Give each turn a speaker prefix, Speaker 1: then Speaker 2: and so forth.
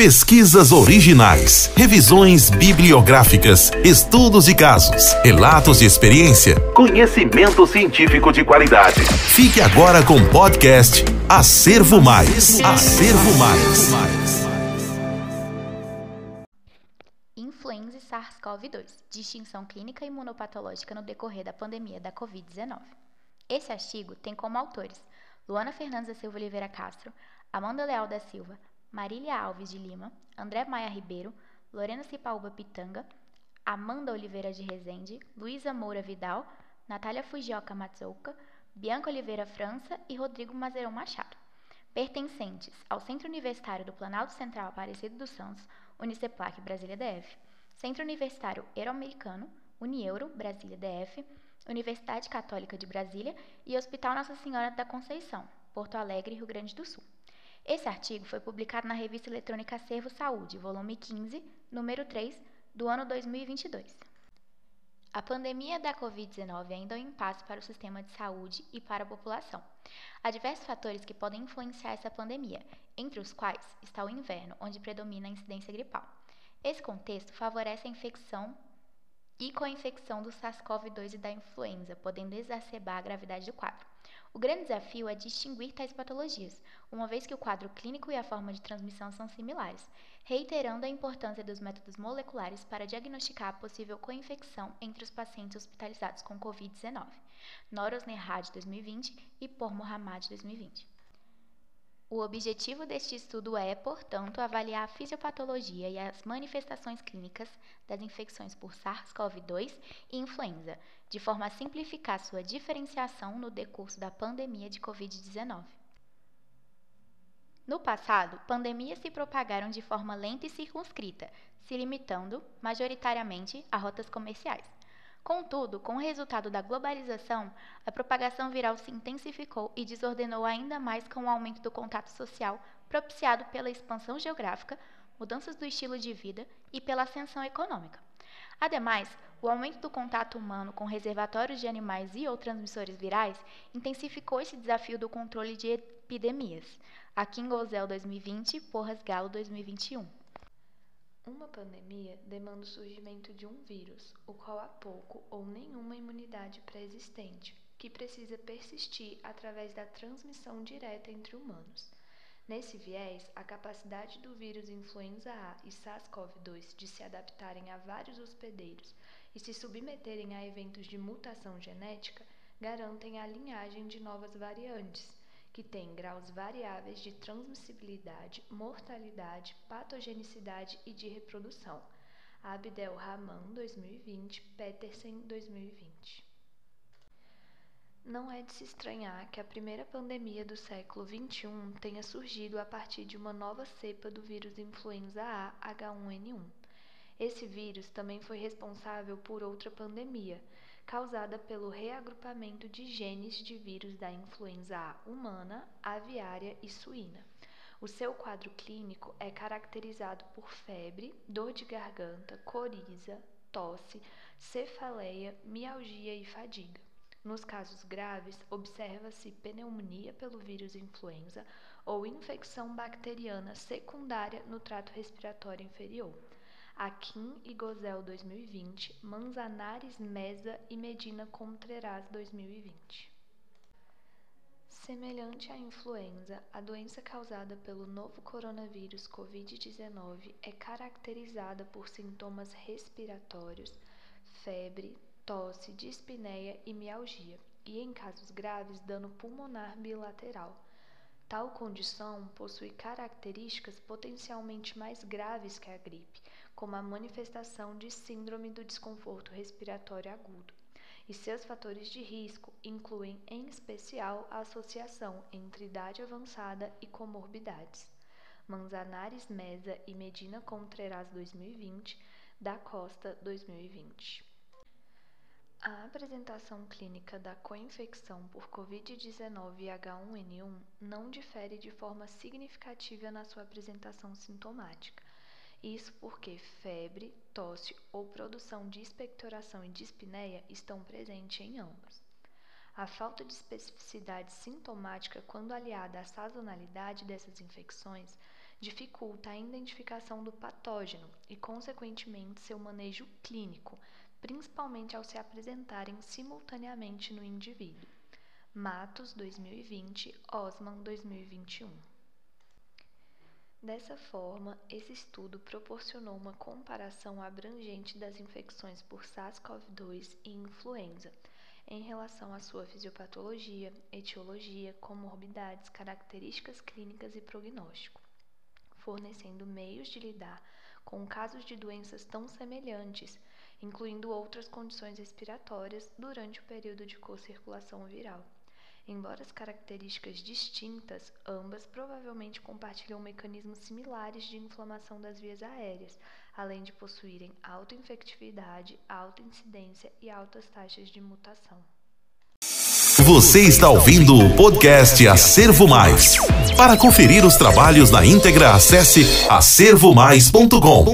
Speaker 1: Pesquisas originais, revisões bibliográficas, estudos de casos, relatos de experiência, conhecimento científico de qualidade. Fique agora com o podcast Acervo Mais. Acervo Mais.
Speaker 2: Influenza e SARS-CoV-2, distinção clínica e imunopatológica no decorrer da pandemia da Covid-19. Esse artigo tem como autores Luana Fernandes da Silva Oliveira Castro, Amanda Leal da Silva, Marília Alves de Lima, André Maia Ribeiro, Lorena Cipaúba Pitanga, Amanda Oliveira de Rezende, Luísa Moura Vidal, Natália Fujioka Matsouka, Bianca Oliveira França e Rodrigo Mazerão Machado. Pertencentes ao Centro Universitário do Planalto Central Aparecido dos Santos, Uniceplac Brasília DF, Centro Universitário Euroamericano, Unieuro Brasília DF, Universidade Católica de Brasília e Hospital Nossa Senhora da Conceição, Porto Alegre, Rio Grande do Sul. Esse artigo foi publicado na revista eletrônica Acervo Saúde, volume 15, número 3, do ano 2022. A pandemia da Covid-19 ainda é um impasse para o sistema de saúde e para a população. Há diversos fatores que podem influenciar essa pandemia, entre os quais está o inverno, onde predomina a incidência gripal. Esse contexto favorece a infecção e com a infecção do SARS-CoV-2 e da influenza, podendo exacerbar a gravidade do quadro. O grande desafio é distinguir tais patologias, uma vez que o quadro clínico e a forma de transmissão são similares, reiterando a importância dos métodos moleculares para diagnosticar a possível co-infecção entre os pacientes hospitalizados com Covid-19, Noros Nerhad 2020 e Por Mohammad 2020. O objetivo deste estudo é, portanto, avaliar a fisiopatologia e as manifestações clínicas das infecções por SARS-CoV-2 e influenza, de forma a simplificar sua diferenciação no decurso da pandemia de Covid-19. No passado, pandemias se propagaram de forma lenta e circunscrita, se limitando, majoritariamente, a rotas comerciais. Contudo, com o resultado da globalização, a propagação viral se intensificou e desordenou ainda mais com o aumento do contato social propiciado pela expansão geográfica, mudanças do estilo de vida e pela ascensão econômica. Ademais, o aumento do contato humano com reservatórios de animais e ou transmissores virais intensificou esse desafio do controle de epidemias. Aqui em Gozel 2020, Porras Galo 2021.
Speaker 3: Uma pandemia demanda o surgimento de um vírus, o qual há pouco ou nenhuma imunidade pré-existente, que precisa persistir através da transmissão direta entre humanos. Nesse viés, a capacidade do vírus influenza A e SARS-CoV-2 de se adaptarem a vários hospedeiros e se submeterem a eventos de mutação genética garantem a linhagem de novas variantes, que têm graus variáveis de transmissibilidade, mortalidade, patogenicidade e de reprodução. Abdel Rahman 2020, Petersen 2020. Não é de se estranhar que a primeira pandemia do século XXI tenha surgido a partir de uma nova cepa do vírus influenza A H1N1. Esse vírus também foi responsável por outra pandemia, causada pelo reagrupamento de genes de vírus da influenza A humana, aviária e suína. O seu quadro clínico é caracterizado por febre, dor de garganta, coriza, tosse, cefaleia, mialgia e fadiga. Nos casos graves, observa-se pneumonia pelo vírus influenza ou infecção bacteriana secundária no trato respiratório inferior. Akin e Gozel 2020, Manzanares Mesa e Medina Contreras 2020. Semelhante à influenza, a doença causada pelo novo coronavírus Covid-19 é caracterizada por sintomas respiratórios, febre, tosse, dispneia e mialgia, e em casos graves, dano pulmonar bilateral. Tal condição possui características potencialmente mais graves que a gripe, como a manifestação de síndrome do desconforto respiratório agudo. E seus fatores de risco incluem, em especial, a associação entre idade avançada e comorbidades. Manzanares Mesa e Medina Contreras 2020, da Costa 2020. A apresentação clínica da coinfecção por Covid-19 e H1N1 não difere de forma significativa na sua apresentação sintomática. Isso porque febre, tosse ou produção de expectoração e dispneia estão presentes em ambos. A falta de especificidade sintomática, quando aliada à sazonalidade dessas infecções, dificulta a identificação do patógeno e, consequentemente, seu manejo clínico, principalmente ao se apresentarem simultaneamente no indivíduo. Matos 2020, Osman 2021. Dessa forma, esse estudo proporcionou uma comparação abrangente das infecções por SARS-CoV-2 e influenza em relação à sua fisiopatologia, etiologia, comorbidades, características clínicas e prognóstico, fornecendo meios de lidar com casos de doenças tão semelhantes, incluindo outras condições respiratórias durante o período de co-circulação viral. Embora as características distintas, ambas provavelmente compartilham mecanismos similares de inflamação das vias aéreas, além de possuírem alta infectividade, alta incidência e altas taxas de mutação.
Speaker 1: Você está ouvindo o podcast Acervo Mais. Para conferir os trabalhos na íntegra, acesse acervomais.com.